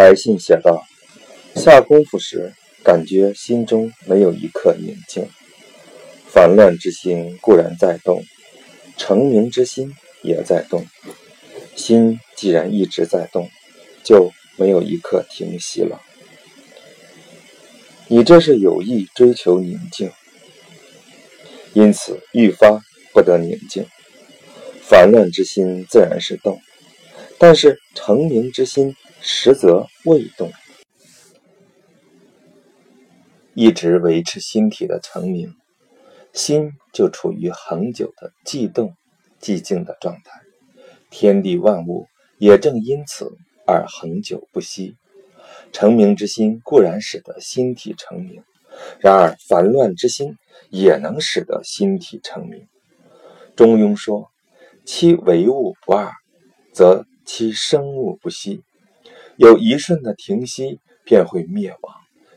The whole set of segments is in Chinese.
来信写道：下功夫时，感觉心中没有一刻宁静，烦乱之心固然在动，成名之心也在动。心既然一直在动，就没有一刻停息了。你这是有意追求宁静，因此愈发不得宁静。烦乱之心自然是动，但是成名之心实则未动。一直维持心体的成名，心就处于恒久的既动既静的状态。天地万物也正因此而恒久不息。成名之心固然使得心体成名，然而烦乱之心也能使得心体成名。中庸说：“其唯物不二，则其生物不息。”有一瞬的停息，便会灭亡，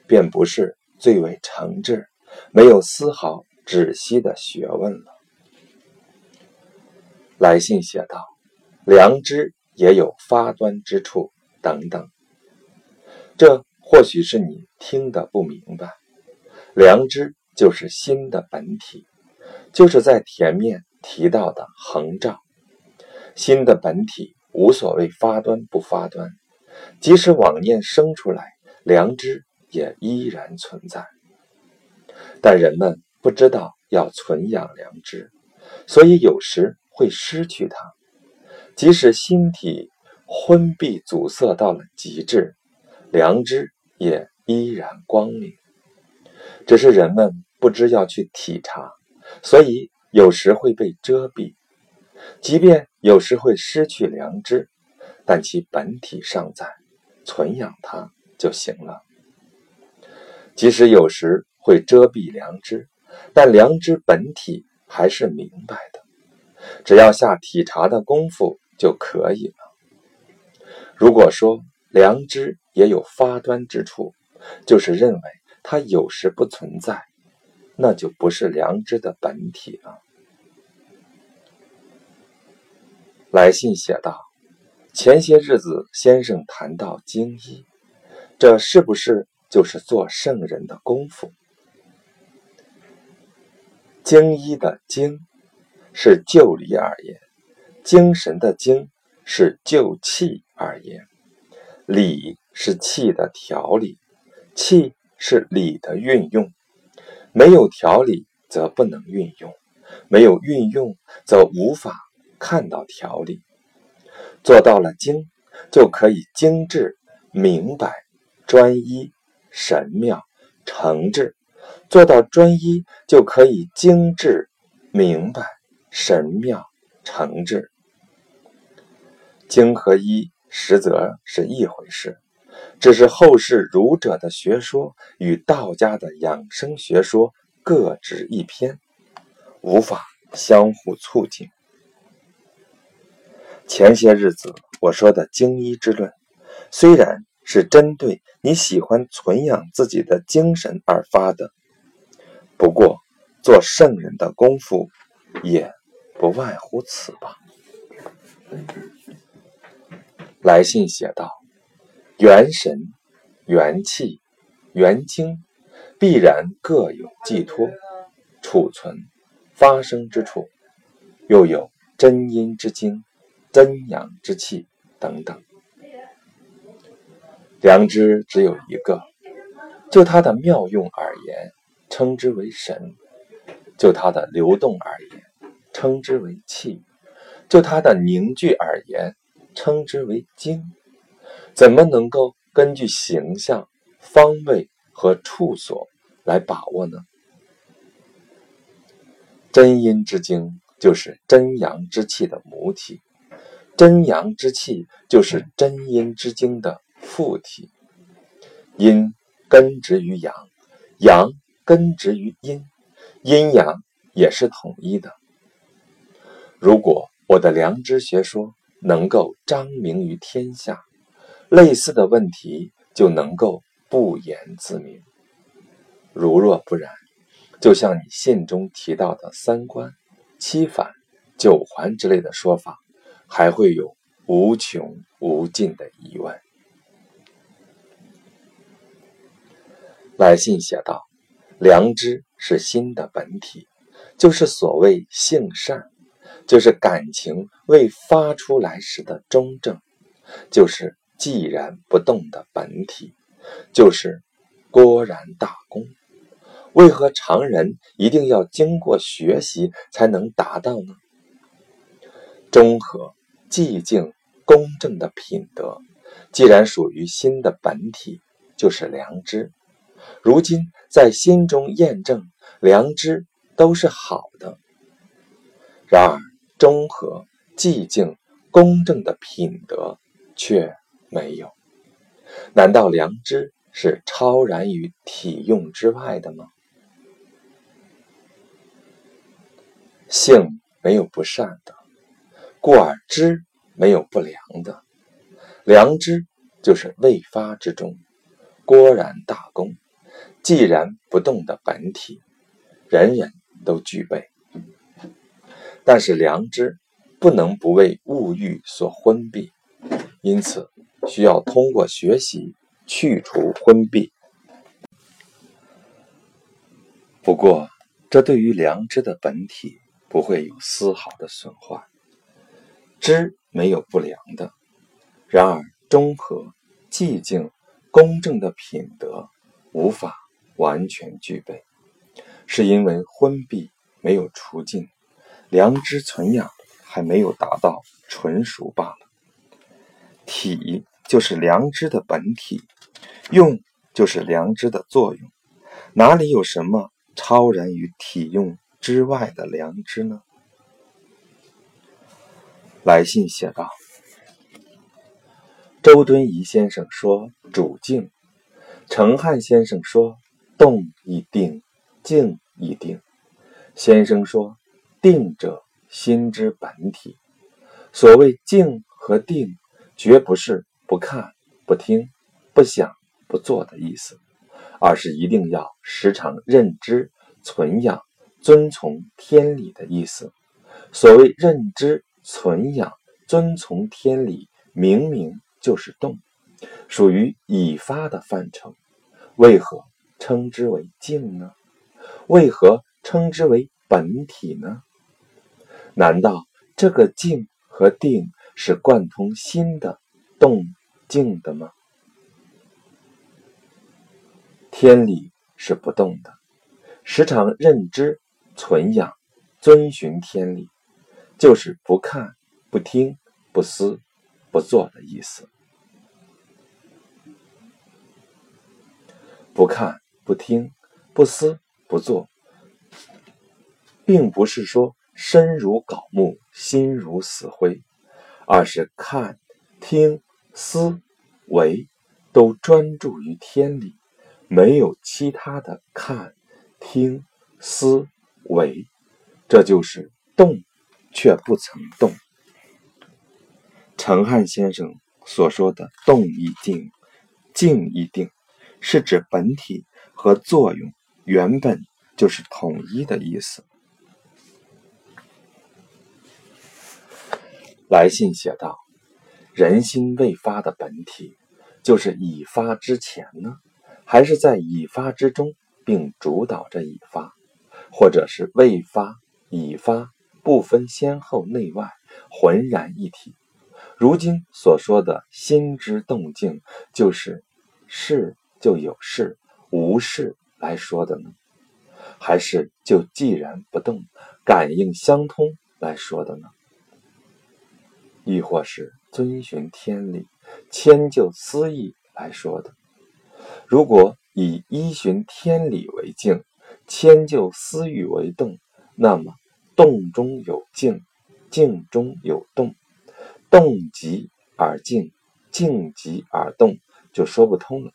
便不是最为诚挚、没有丝毫止息的学问了。来信写道：“良知也有发端之处，等等。”这或许是你听得不明白。良知就是心的本体，就是在前面提到的恒照。心的本体无所谓发端不发端，即使妄念生出来，良知也依然存在。但人们不知道要存养良知，所以有时会失去它。即使心体昏闭阻塞到了极致。良知也依然光明，只是人们不知要去体察，所以有时会被遮蔽。即便有时会失去良知，但其本体尚在，存养它就行了。即使有时会遮蔽良知，但良知本体还是明白的，只要下体察的功夫就可以了。如果说良知，也有发端之处，就是认为它有时不存在，那就不是良知的本体了。来信写道：“前些日子先生谈到经医，这是不是就是做圣人的功夫？经医的经是就理而言，精神的精是就气而言，理。”是气的调理，气是理的运用。没有调理，则不能运用；没有运用，则无法看到调理。做到了精，就可以精致、明白、专一、神妙、诚挚；做到专一，就可以精致、明白、神妙、诚挚。精和一实则是一回事。只是后世儒者的学说与道家的养生学说各执一偏，无法相互促进。前些日子我说的精一之论，虽然是针对你喜欢存养自己的精神而发的，不过做圣人的功夫，也不外乎此吧。来信写道。元神、元气、元精，必然各有寄托、储存、发生之处，又有真阴之精、真阳之气等等。良知只有一个，就它的妙用而言，称之为神；就它的流动而言，称之为气；就它的凝聚而言，称之为精。怎么能够根据形象、方位和处所来把握呢？真阴之精就是真阳之气的母体，真阳之气就是真阴之精的附体。阴根植于阳，阳根植于阴，阴阳也是统一的。如果我的良知学说能够彰明于天下，类似的问题就能够不言自明。如若不然，就像你信中提到的三观、七反、九环之类的说法，还会有无穷无尽的疑问。来信写道：“良知是心的本体，就是所谓性善，就是感情未发出来时的中正，就是寂然不动的本体，就是郭然大公。为何常人一定要经过学习才能达到呢？中和、寂静、公正的品德，既然属于心的本体，就是良知。”如今在心中验证良知都是好的，然而中和、寂静、公正的品德却没有。难道良知是超然于体用之外的吗？性没有不善的，故而知没有不良的。良知就是未发之中，郭然大功。寂然不动的本体，人人都具备。但是良知不能不为物欲所昏蔽，因此需要通过学习去除昏蔽。不过，这对于良知的本体不会有丝毫的损坏。知没有不良的，然而中和、寂静、公正的品德无法。完全具备，是因为昏蔽没有除尽，良知存养还没有达到纯熟罢了。体就是良知的本体，用就是良知的作用，哪里有什么超然于体用之外的良知呢？来信写道：“周敦颐先生说主静，程汉先生说。”动亦定，静亦定。先生说：“定者，心之本体。所谓静和定，绝不是不看、不听、不想、不做的意思，而是一定要时常认知、存养、遵从天理的意思。所谓认知、存养、遵从天理，明明就是动，属于已发的范畴。为何？”称之为静呢？为何称之为本体呢？难道这个静和定是贯通心的动静的吗？天理是不动的，时常认知、存养、遵循天理，就是不看、不听、不思、不做的意思。不看。不听、不思、不做，并不是说身如槁木、心如死灰，而是看、听、思、为都专注于天理，没有其他的看、听、思、为，这就是动，却不曾动。程汉先生所说的“动一定，静一定”，是指本体。和作用原本就是统一的意思。来信写道：“人心未发的本体，就是已发之前呢，还是在已发之中，并主导着已发，或者是未发、已发，不分先后内外，浑然一体？如今所说的心之动静，就是事就有事。”无事来说的呢，还是就寂然不动、感应相通来说的呢？亦或是遵循天理、迁就私意来说的？如果以依循天理为静，迁就私欲为动，那么动中有静，静中有动，动极而静，静极而动，就说不通了。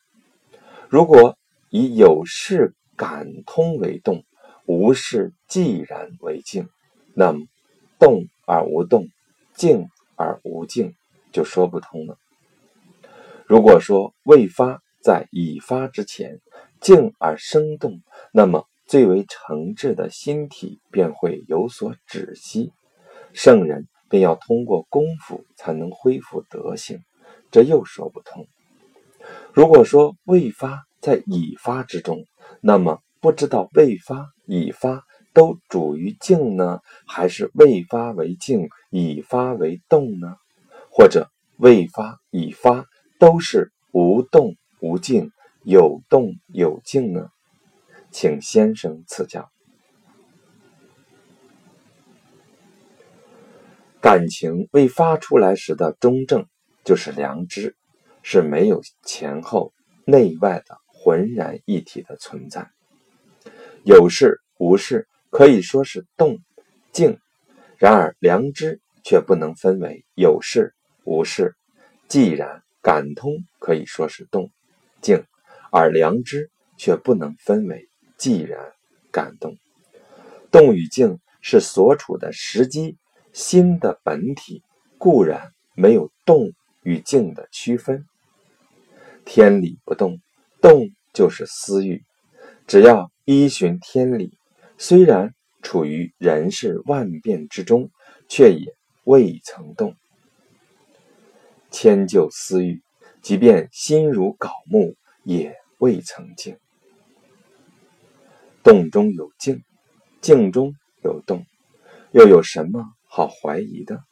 如果以有事感通为动，无事寂然为静，那么动而无动，静而无静，就说不通了。如果说未发在已发之前，静而生动，那么最为诚挚的心体便会有所止息，圣人便要通过功夫才能恢复德行，这又说不通。如果说未发，在已发之中，那么不知道未发、已发都主于静呢，还是未发为静，已发为动呢？或者未发、已发都是无动无静，有动有静呢？请先生赐教。感情未发出来时的中正，就是良知，是没有前后、内外的浑然一体的存在。有事无事可以说是动静，然而良知却不能分为有事无事。既然感通可以说是动静，而良知却不能分为既然感动。动与静是所处的时机。心的本体固然没有动与静的区分，天理不动，动就是私欲。只要依循天理，虽然处于人世万变之中，却也未曾动。迁就私欲，即便心如槁木，也未曾静。动中有静，静中有动，又有什么？好怀疑的，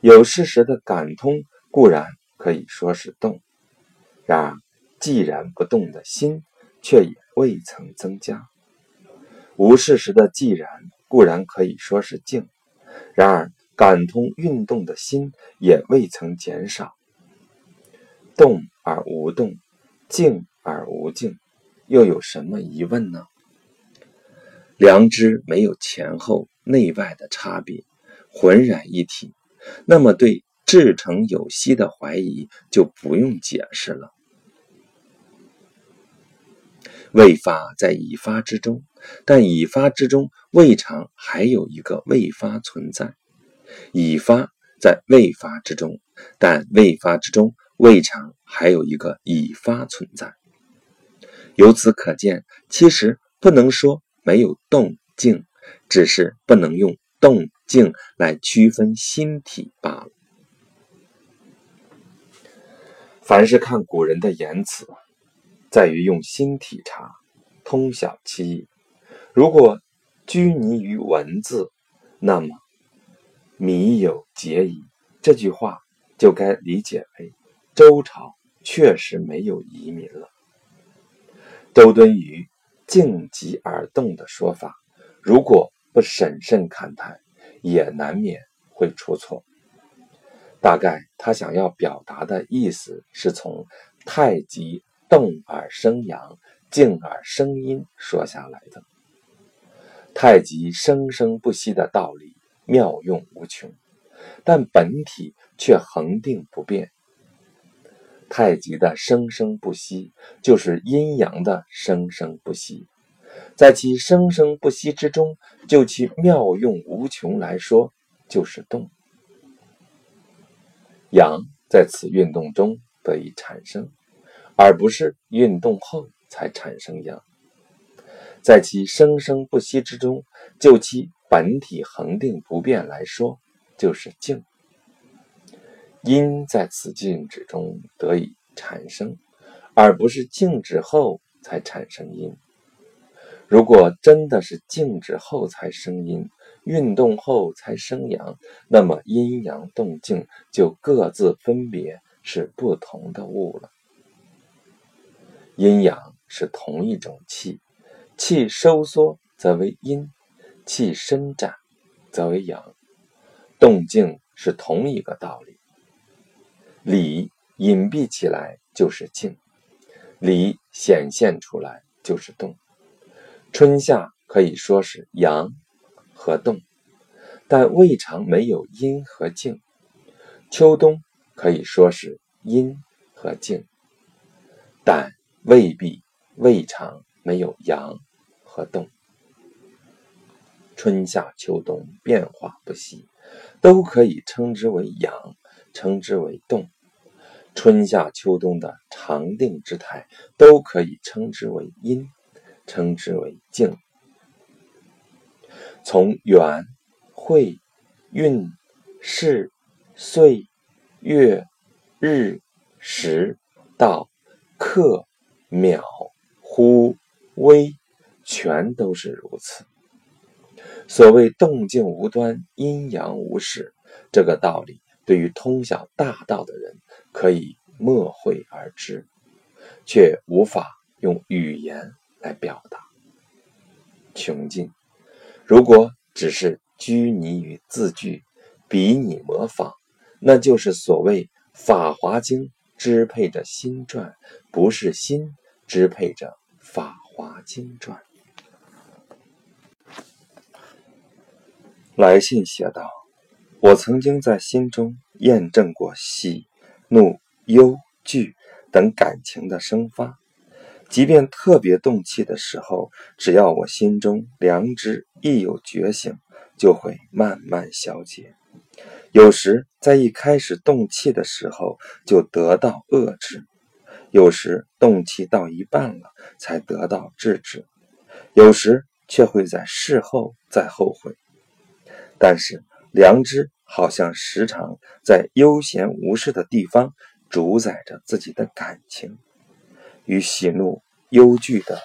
有事实的感通固然可以说是动，然而既然不动的心却也未曾增加；无事实的既然固然可以说是静，然而感通运动的心也未曾减少。动而无动，静而无静，又有什么疑问呢？良知没有前后。内外的差别，浑然一体，那么对至诚有息的怀疑就不用解释了。未发在已发之中，但已发之中未尝还有一个未发存在；已发在未发之中，但未发之中未尝还有一个已发存在。由此可见，其实不能说没有动静。只是不能用动静来区分心体罢了。凡是看古人的言辞，在于用心体察，通晓其意。如果拘泥于文字，那么迷有结矣。这句话就该理解为周朝确实没有移民了。周敦颐“静极而动”的说法。如果不审慎看待，也难免会出错。大概他想要表达的意思是从太极动而生阳，静而生阴说下来的。太极生生不息的道理妙用无穷，但本体却恒定不变。太极的生生不息，就是阴阳的生生不息。在其生生不息之中，就其妙用无穷来说，就是动。阳在此运动中得以产生，而不是运动后才产生阳。在其生生不息之中，就其本体恒定不变来说，就是静。阴在此静止中得以产生，而不是静止后才产生阴。如果真的是静止后才生阴，运动后才生阳，那么阴阳动静就各自分别是不同的物了。阴阳是同一种气，气收缩则为阴，气伸展则为阳，动静是同一个道理。理隐蔽起来就是静，理显现出来就是动。春夏可以说是阳和动，但未尝没有阴和静；秋冬可以说是阴和静，但未必未尝没有阳和动。春夏秋冬变化不息，都可以称之为阳，称之为动；春夏秋冬的常定之态，都可以称之为阴。称之为静。从元、会、运、势、岁、月、日、时到刻、秒、忽、微，全都是如此。所谓动静无端，阴阳无始，这个道理对于通晓大道的人可以默会而知，却无法用语言来表达。穷尽，如果只是拘泥于字句，比拟模仿，那就是所谓《法华经》支配着心转，不是心支配着《法华经》转。来信写道：“我曾经在心中验证过喜、怒、忧、惧等感情的生发。”即便特别动气的时候，只要我心中良知一有觉醒，就会慢慢消解。有时在一开始动气的时候就得到遏制，有时动气到一半了才得到制止，有时却会在事后再后悔。但是良知好像时常在悠闲无事的地方主宰着自己的感情。与喜怒忧惧的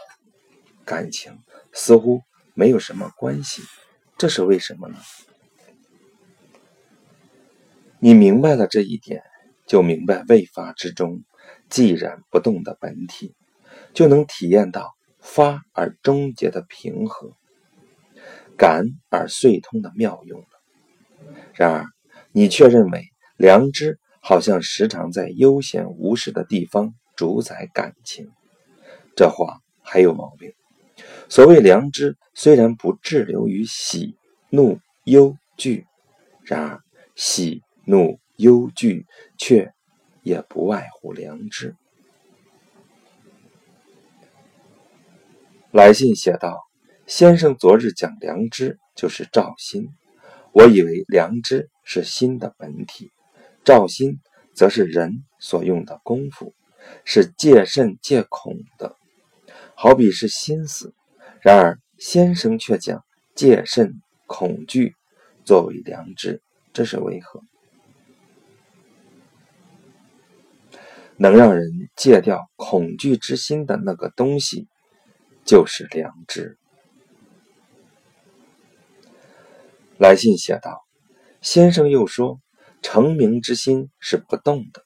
感情似乎没有什么关系，这是为什么呢？你明白了这一点，就明白未发之中寂然不动的本体，就能体验到发而终结的平和，感而遂通的妙用了。然而，你却认为良知好像时常在悠闲无事的地方。主宰感情，这话还有毛病。所谓良知，虽然不滞留于喜、怒、忧、惧，然而喜、怒、忧、惧却也不外乎良知。来信写道：“先生昨日讲良知就是照心，我以为良知是心的本体，照心则是人所用的功夫。”是戒慎戒恐的，好比是心思。然而先生却讲戒慎恐惧作为良知，这是为何？能让人戒掉恐惧之心的那个东西，就是良知。来信写道：“先生又说，成名之心是不动的，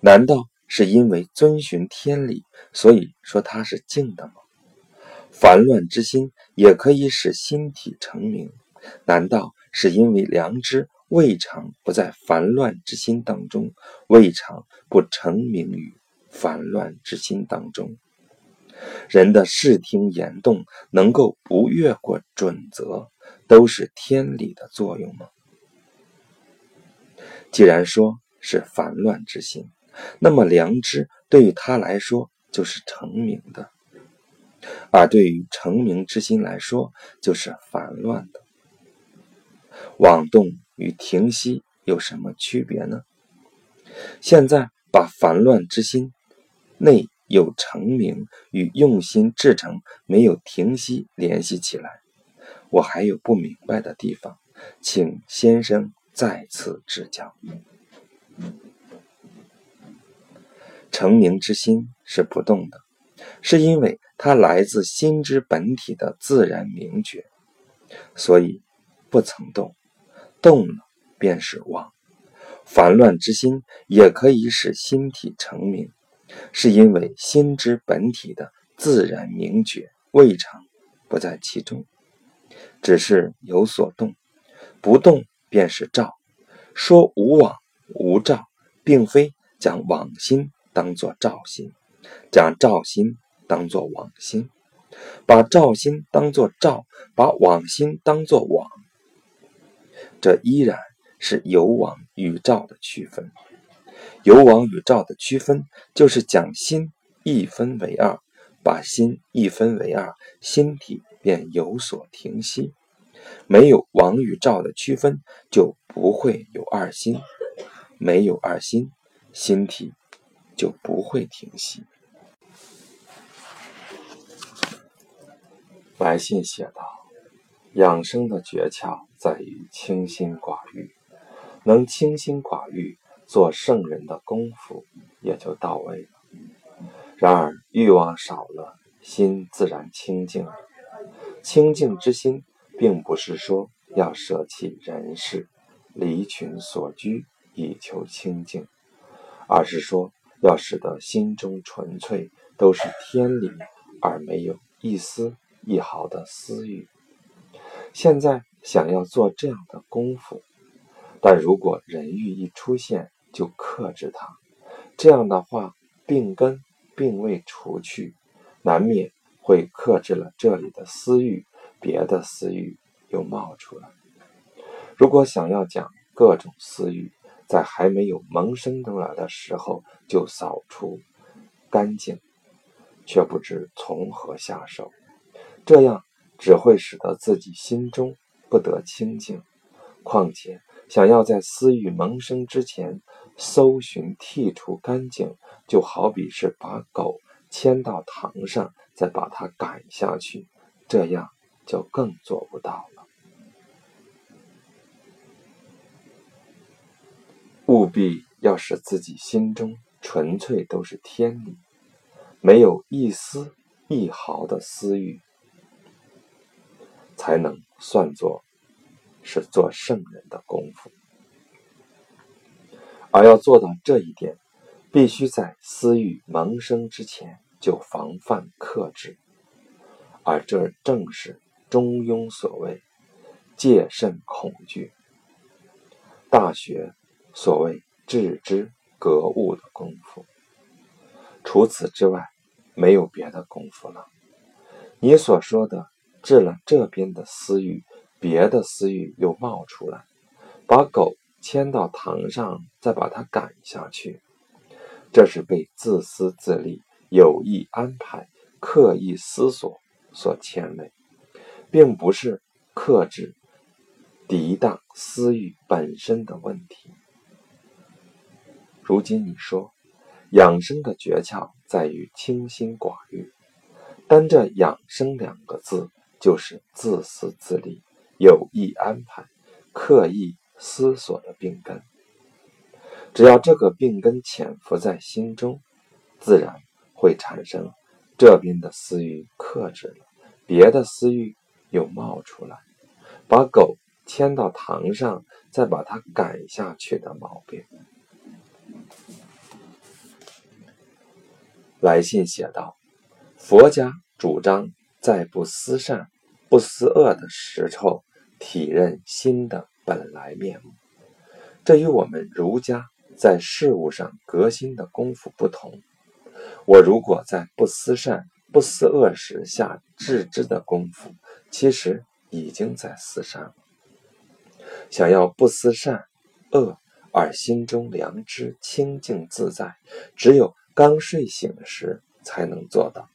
难道？”是因为遵循天理，所以说它是静的吗？烦乱之心也可以使心体成名，难道是因为良知未尝不在烦乱之心当中，未尝不成名于烦乱之心当中？人的视听言动能够不越过准则，都是天理的作用吗？既然说是烦乱之心。那么良知对于他来说就是成名的，而对于成名之心来说就是烦乱的。妄动与停息有什么区别呢？现在把烦乱之心内有成名与用心制成没有停息联系起来，我还有不明白的地方，请先生再次指教。成名之心是不动的，是因为它来自心之本体的自然明觉，所以不曾动。动了便是妄。烦乱之心也可以使心体成名，是因为心之本体的自然明觉未尝不在其中，只是有所动。不动便是照。说无往无照，并非将往心。当作照心，将照心当作往心，把照心当作照，把往心当作往，这依然是有往与照的区分。有往与照的区分，就是将心一分为二，把心一分为二，心体便有所停息。没有王与赵的区分，就不会有二心；没有二心，心体。就不会停息。来信写道：“养生的诀窍在于清心寡欲，能清心寡欲，做圣人的功夫也就到位了。然而欲望少了，心自然清净了。清净之心，并不是说要舍弃人世，离群所居以求清净，而是说要使得心中纯粹，都是天理，而没有一丝一毫的私欲。现在想要做这样的功夫，但如果人欲一出现就克制它，这样的话病根并未除去，难免。会克制了这里的私欲，别的私欲又冒出来。如果想要讲各种私欲，在还没有萌生出来的时候就扫除干净，却不知从何下手，这样只会使得自己心中不得清净。况且想要在私欲萌生之前搜寻剔除干净，就好比是把狗。牵到堂上，再把他赶下去，这样就更做不到了。务必要使自己心中纯粹都是天理，没有一丝一毫的私欲，才能算作是做圣人的功夫。而要做到这一点，必须在私欲萌生之前。就防范克制，而这正是中庸所谓“戒慎恐惧”。大学所谓“致知格物”的功夫。除此之外，没有别的功夫了。你所说的治了这边的私欲，别的私欲又冒出来，把狗牵到堂上，再把它赶下去，这是被自私自利。有意安排、刻意思索所牵累，并不是克制、抵挡私欲本身的问题。如今你说，养生的诀窍在于清心寡欲，单这“养生”两个字，就是自私自利、有意安排、刻意思索的病根。只要这个病根潜伏在心中，自然。会产生这边的私欲克制了，别的私欲又冒出来，把狗牵到堂上，再把它赶下去的毛病。来信写道：“佛家主张在不思善、不思恶的时候，体认心的本来面目。这与我们儒家在事物上革新的功夫不同。”我如果在不思善、不思恶时下致知的功夫，其实已经在思善了。想要不思善恶而心中良知清净自在，只有刚睡醒时才能做到。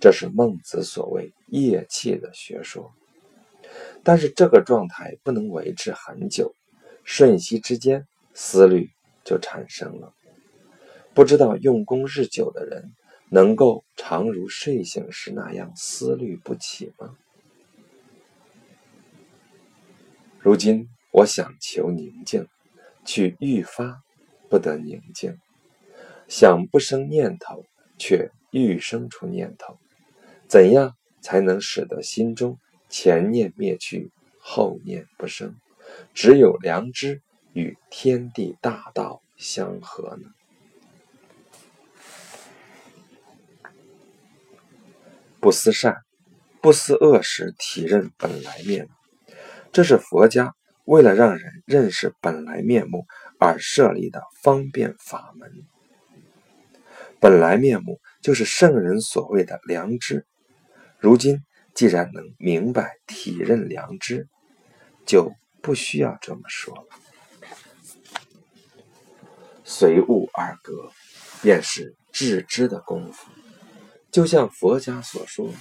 这是孟子所谓业气的学说。但是这个状态不能维持很久，瞬息之间思虑就产生了。不知道用功日久的人，能够常如睡醒时那样思虑不起吗？如今我想求宁静，去愈发不得宁静；想不生念头，却愈生出念头。怎样才能使得心中前念灭去，后念不生？只有良知与天地大道相合呢？不思善，不思恶时，体认本来面目。这是佛家为了让人认识本来面目而设立的方便法门。本来面目就是圣人所谓的良知。如今既然能明白体认良知，就不需要这么说了。随物而格，便是致知的功夫。就像佛家所说，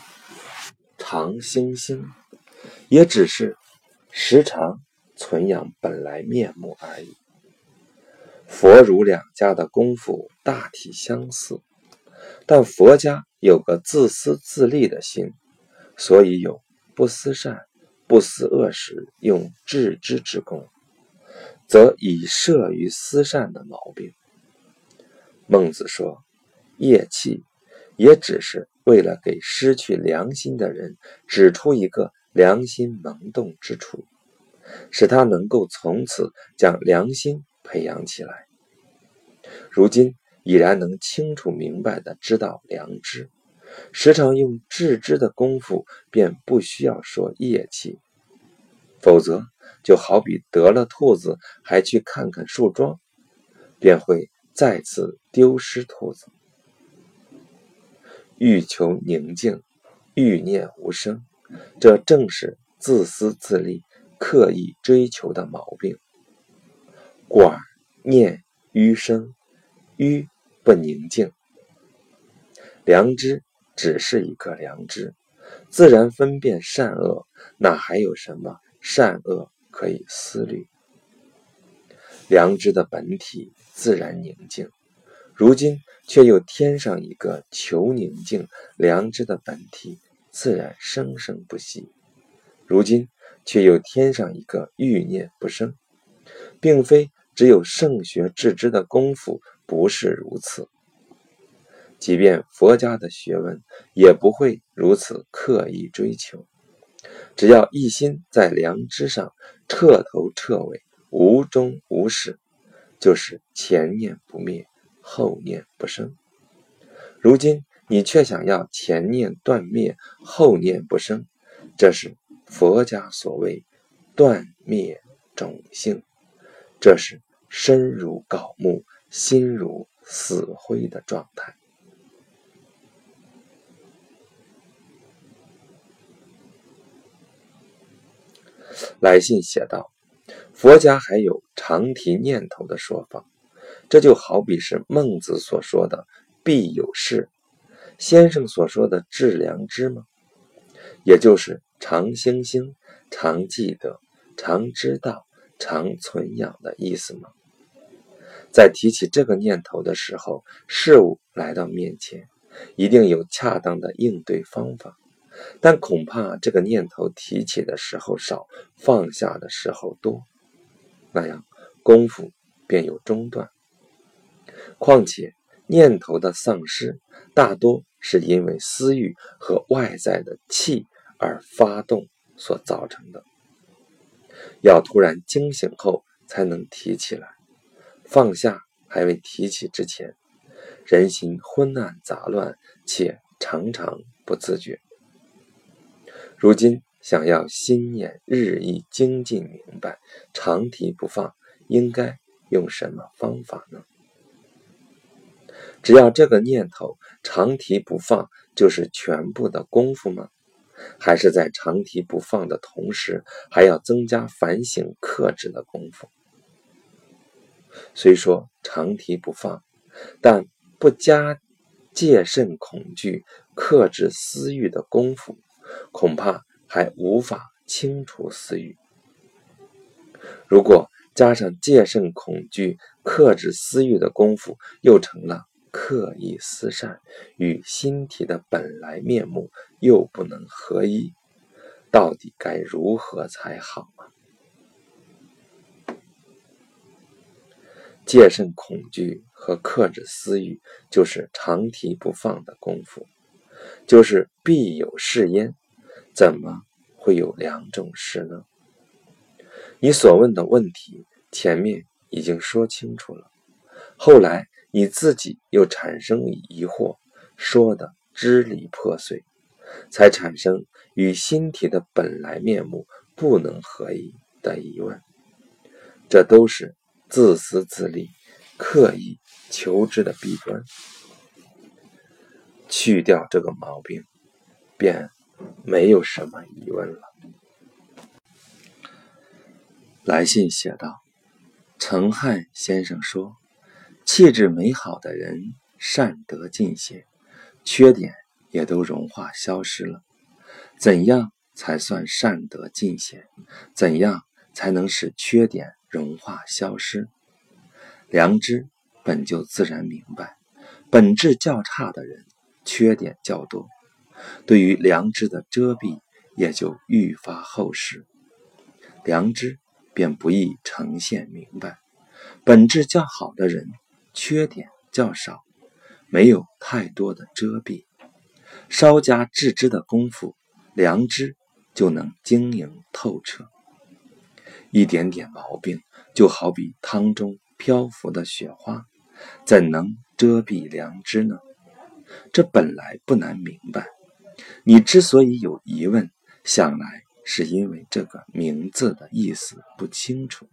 常星星，也只是时常存养本来面目而已。佛儒两家的功夫大体相似，但佛家有个自私自利的心，所以有不思善、不思恶时用致知之功，则以摄于思善的毛病。孟子说：“业气。”也只是为了给失去良心的人指出一个良心萌动之处，使他能够从此将良心培养起来。如今已然能清楚明白的知道良知，时常用致知的功夫，便不需要说业气。否则，就好比得了兔子还去看看树桩，便会再次丢失兔子。欲求宁静，欲念无声，这正是自私自利、刻意追求的毛病。寡念于生，于不宁静。良知只是一个良知，自然分辨善恶，哪还有什么？善恶可以思虑，良知的本体自然宁静，如今却又添上一个求宁静，良知的本体自然生生不息。如今却又添上一个欲念不生，并非只有圣学致知的功夫不是如此，即便佛家的学问也不会如此刻意追求。只要一心在良知上，彻头彻尾，无终无始，就是前念不灭，后念不生。如今你却想要前念断灭，后念不生，这是佛家所谓断灭种性，这是身如槁木，心如死灰的状态。来信写道：“佛家还有常提念头的说法，这就好比是孟子所说的‘必有事’，先生所说的‘致良知’吗？也就是常星星、常记得、常知道、常存养的意思吗？在提起这个念头的时候，事物来到面前，一定有恰当的应对方法。”但恐怕这个念头提起的时候少，放下的时候多，那样功夫便有中断。况且念头的丧失，大多是因为私欲和外在的气而发动所造成的。要突然惊醒后才能提起来，放下还未提起之前，人心昏暗杂乱，且常常不自觉。如今想要心念日益精进明白，常提不放，应该用什么方法呢？只要这个念头长提不放，就是全部的功夫吗？还是在长提不放的同时，还要增加反省克制的功夫？虽说长提不放，但不加戒慎恐惧、克制私欲的功夫。恐怕还无法清除私欲。如果加上戒慎恐惧、克制私欲的功夫，又成了刻意思善，与心体的本来面目又不能合一，到底该如何才好啊？戒慎恐惧和克制私欲，就是常提不放的功夫，就是必有是焉。怎么会有两种事呢？你所问的问题前面已经说清楚了，后来你自己又产生疑惑，说的支离破碎，才产生与心体的本来面目不能合一的疑问。这都是自私自利、刻意求知的弊端。去掉这个毛病，便。没有什么疑问了。来信写道：“程汉先生说，气质美好的人善得尽显，缺点也都融化消失了。怎样才算善得尽显？怎样才能使缺点融化消失？良知本就自然明白，本质较差的人，缺点较多。”对于良知的遮蔽，也就愈发厚实，良知便不易呈现明白。本质较好的人，缺点较少，没有太多的遮蔽，稍加置之的功夫，良知就能经营透彻。一点点毛病，就好比汤中漂浮的雪花，怎能遮蔽良知呢？这本来不难明白。你之所以有疑问，想来是因为这个名字的意思不清楚。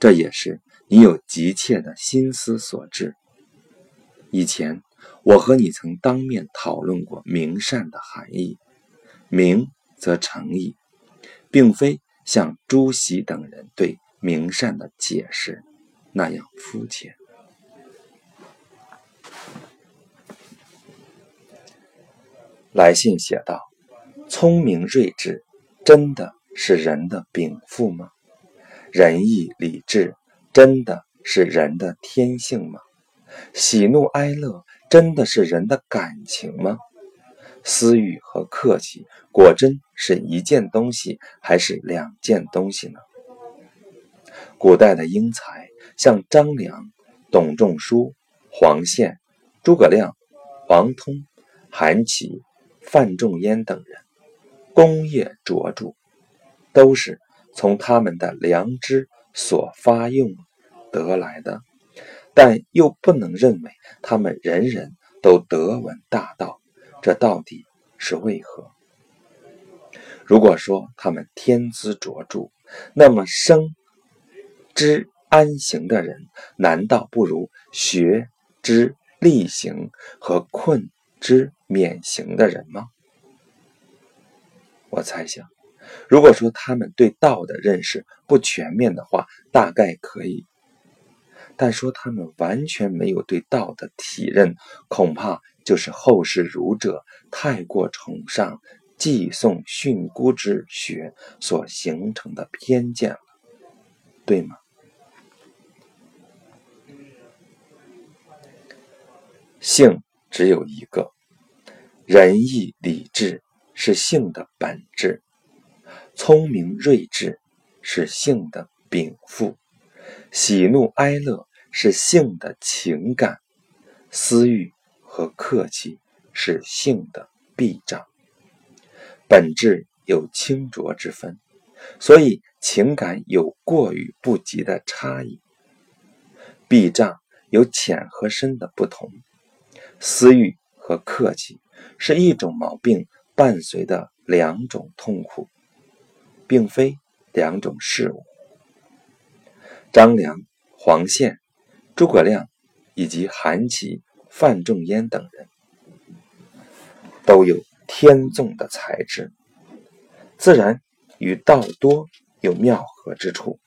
这也是你有急切的心思所致。以前我和你曾当面讨论过“明善”的含义，“明”则诚意，并非像朱熹等人对“明善”的解释那样肤浅。来信写道：“聪明睿智，真的是人的禀赋吗？仁义礼智，真的是人的天性吗？喜怒哀乐，真的是人的感情吗？私欲和客气，果真是一件东西，还是两件东西呢？古代的英才，像张良、董仲舒、黄宪、诸葛亮、王通、韩琦。”范仲淹等人功业卓著，都是从他们的良知所发用得来的，但又不能认为他们人人都得闻大道，这到底是为何？如果说他们天资卓著，那么生之安行的人，难道不如学之力行和困之？免行的人吗？我猜想，如果说他们对道的认识不全面的话，大概可以；但说他们完全没有对道的体认，恐怕就是后世儒者太过崇尚寄送训诂之学所形成的偏见了，对吗？性只有一个。仁义礼智是性的本质，聪明睿智是性的禀赋，喜怒哀乐是性的情感，私欲和客气是性的弊障。本质有清浊之分，所以情感有过与不及的差异。弊障有浅和深的不同，私欲和客气。是一种毛病伴随的两种痛苦，并非两种事物。张良、黄宪、诸葛亮以及韩琦、范仲淹等人，都有天纵的才智，自然与道多有妙合之处。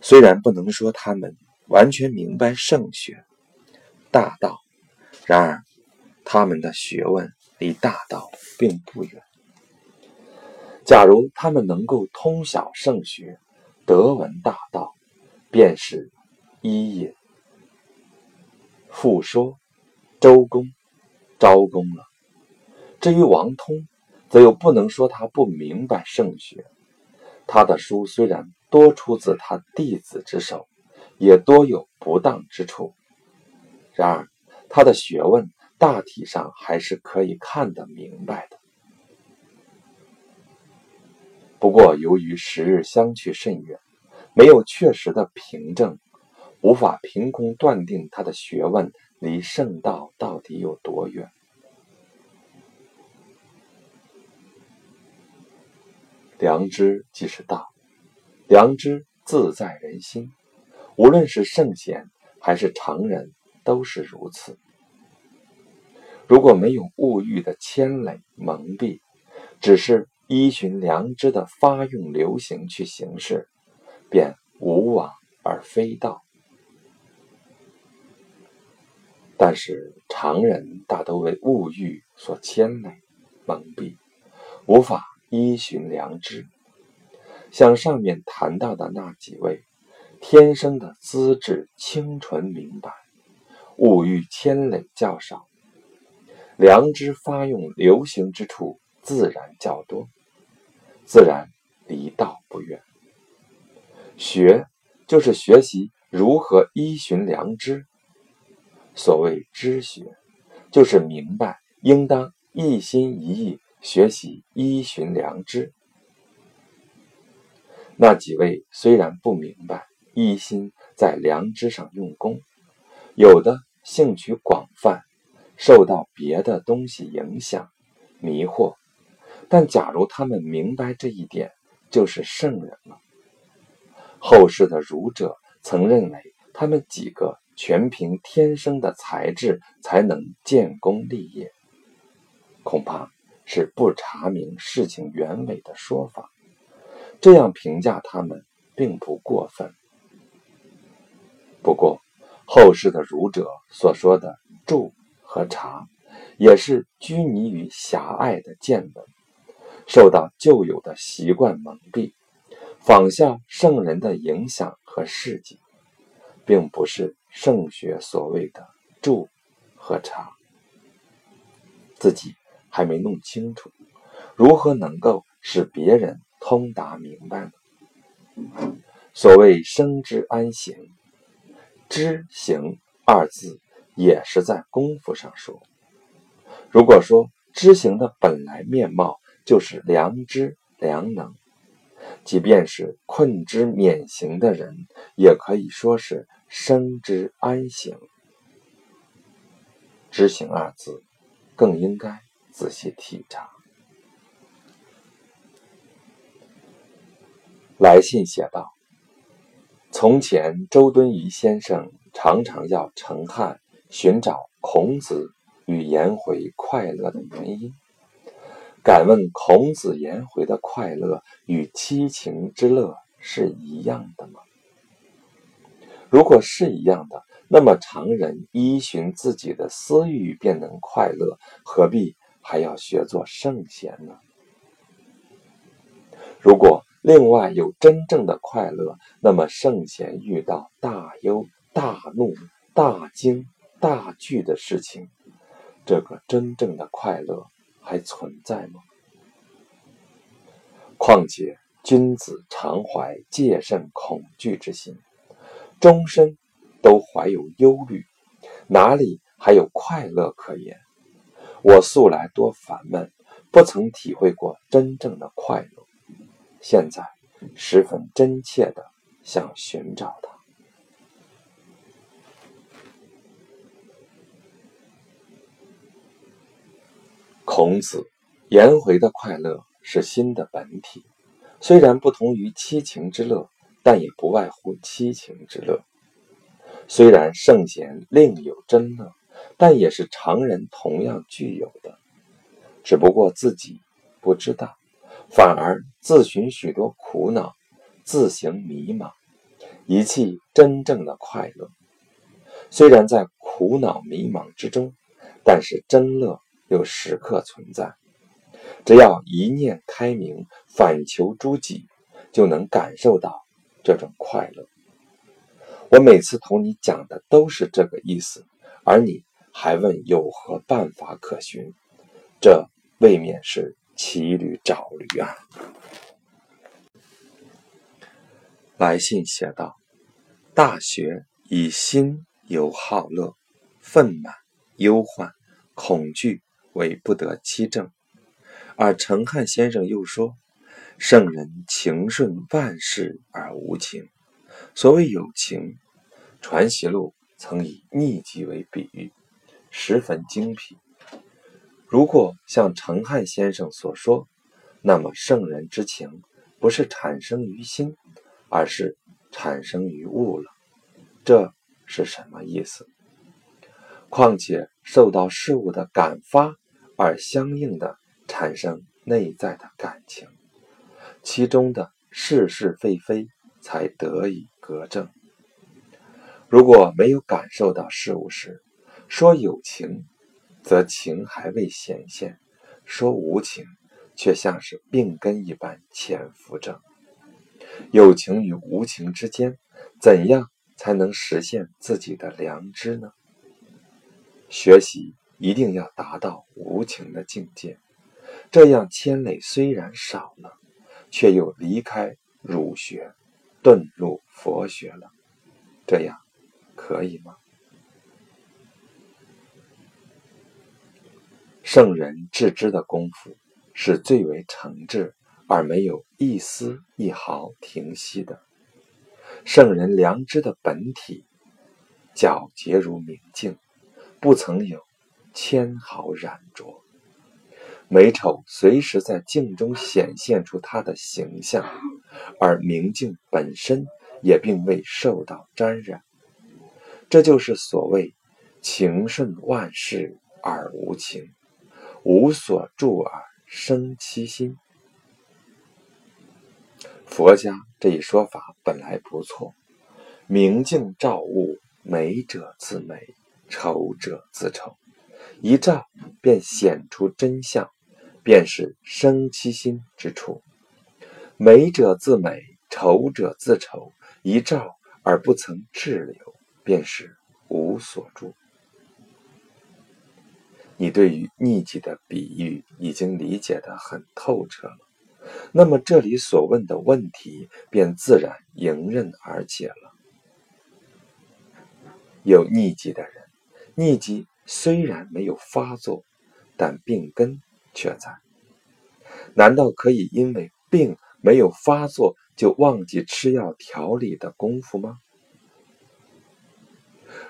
虽然不能说他们完全明白圣学、大道，然而。他们的学问离大道并不远。假如他们能够通晓圣学，得闻大道，便是一也。复说周公、昭公了。至于王通，则又不能说他不明白圣学。他的书虽然多出自他弟子之手，也多有不当之处。然而他的学问。大体上还是可以看得明白的。不过，由于时日相去甚远，没有确实的凭证，无法凭空断定他的学问离圣道到底有多远。良知即是道，良知自在人心，无论是圣贤还是常人，都是如此。如果没有物欲的牵累蒙蔽，只是依循良知的发用流行去行事，便无往而非道。但是常人大都为物欲所牵累蒙蔽，无法依循良知。像上面谈到的那几位，天生的资质清纯明白，物欲牵累较少。良知发用流行之处自然较多，自然离道不远。学就是学习如何依循良知。所谓知学，就是明白应当一心一意学习依循良知。那几位虽然不明白，一心在良知上用功，有的兴趣广泛，受到别的东西影响、迷惑，但假如他们明白这一点，就是圣人了。后世的儒者曾认为，他们几个全凭天生的才智才能建功立业，恐怕是不查明事情原委的说法。这样评价他们并不过分。不过，后世的儒者所说的“著”和“察”，也是拘泥于狭隘的见闻，受到旧有的习惯蒙蔽，仿效圣人的影响和事迹，并不是圣学所谓的“助”和“察”。自己还没弄清楚，如何能够使别人？通达明白呢。所谓生之安行，知行二字也是在功夫上说。如果说知行的本来面貌就是良知良能，即便是困之免行的人，也可以说是生之安行。知行二字更应该仔细体察。来信写道：“从前，周敦颐先生常常要程汉寻找孔子与颜回快乐的原因。敢问孔子、颜回的快乐与七情之乐是一样的吗？如果是一样的，那么常人依循自己的私欲便能快乐，何必还要学做圣贤呢？如果……”另外有真正的快乐，那么圣贤遇到大忧、大怒、大惊、大惧的事情，这个真正的快乐还存在吗？况且君子常怀戒慎恐惧之心，终身都怀有忧虑，哪里还有快乐可言？我素来多烦闷，不曾体会过真正的快乐。现在十分真切的想寻找他。孔子、颜回的快乐是心的本体，虽然不同于七情之乐，但也不外乎七情之乐。虽然圣贤另有真乐，但也是常人同样具有的，只不过自己不知道。反而自寻许多苦恼，自行迷茫，遗弃真正的快乐。虽然在苦恼迷茫之中，但是真乐又时刻存在。只要一念开明，反求诸己，就能感受到这种快乐。我每次同你讲的都是这个意思，而你还问有何办法可循，这未免是。骑驴找驴啊！来信写道：“大学以心有好乐、愤满、忧患、恐惧为不得其正。”而程翰先生又说：“圣人情顺万事而无情。所谓有情，传习录曾以逆疾为比喻，十分精辟。”如果像程汉先生所说，那么圣人之情不是产生于心，而是产生于物了。这是什么意思？况且受到事物的感发而相应的产生内在的感情，其中的是是非非才得以格正。如果没有感受到事物时，说有情。则情还未显现，说无情，却像是病根一般潜伏着。有情与无情之间，怎样才能实现自己的良知呢？学习一定要达到无情的境界，这样牵累虽然少了，却又离开儒学，遁入佛学了。这样可以吗？圣人致知的功夫是最为诚挚而没有一丝一毫停息的。圣人良知的本体皎洁如明镜，不曾有纤毫染着。美丑随时在镜中显现出它的形象，而明镜本身也并未受到沾染。这就是所谓“情顺万事而无情，无所住而生其心”。佛家这一说法本来不错，明镜照物，美者自美，丑者自丑，一照便显出真相。便是生其心之处，美者自美，丑者自丑。一照而不曾滞留，便是无所住。你对于逆己的比喻已经理解得很透彻了，那么这里所问的问题便自然迎刃而解了。有逆己的人，逆己虽然没有发作，但病根。却在，难道可以因为病没有发作就忘记吃药调理的功夫吗？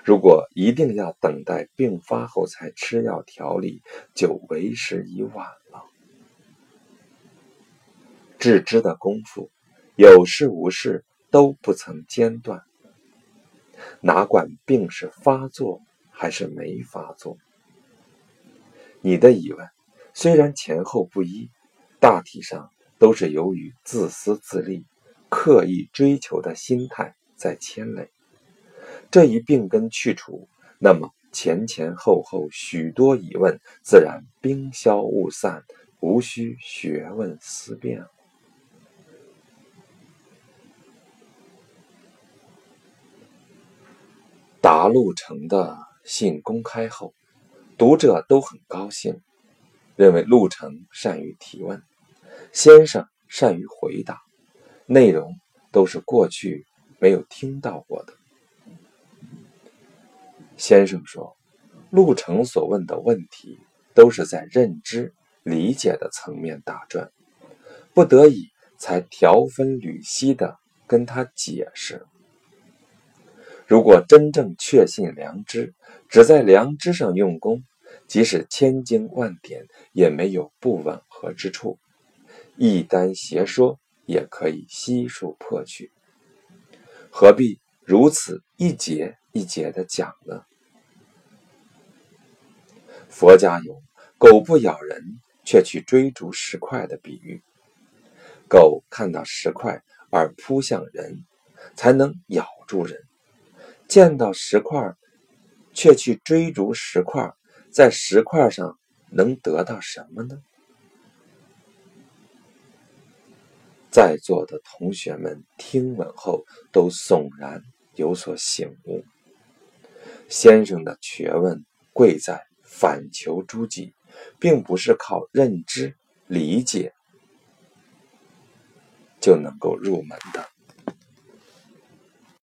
如果一定要等待病发后才吃药调理，就为时已晚了。治之的功夫，有事无事都不曾间断，哪管病是发作还是没发作？你的疑问。虽然前后不一，大体上都是由于自私自利、刻意追求的心态在牵累。这一病根去除，那么前前后后许多疑问自然冰消雾散，无需学问思辨。达路成的信公开后，读者都很高兴。认为陆程善于提问，先生善于回答，内容都是过去没有听到过的。先生说，陆程所问的问题都是在认知理解的层面打转，不得已才条分缕析的跟他解释。如果真正确信良知，只在良知上用功。即使千经万典也没有不吻合之处，一单邪说也可以悉数破去，何必如此一节一节的讲呢？佛家有“狗不咬人，却去追逐石块”的比喻，狗看到石块而扑向人，才能咬住人；见到石块，却去追逐石块。在石块上能得到什么呢？在座的同学们听闻后都悚然有所醒悟。先生的学问贵在反求诸己，并不是靠认知理解就能够入门的。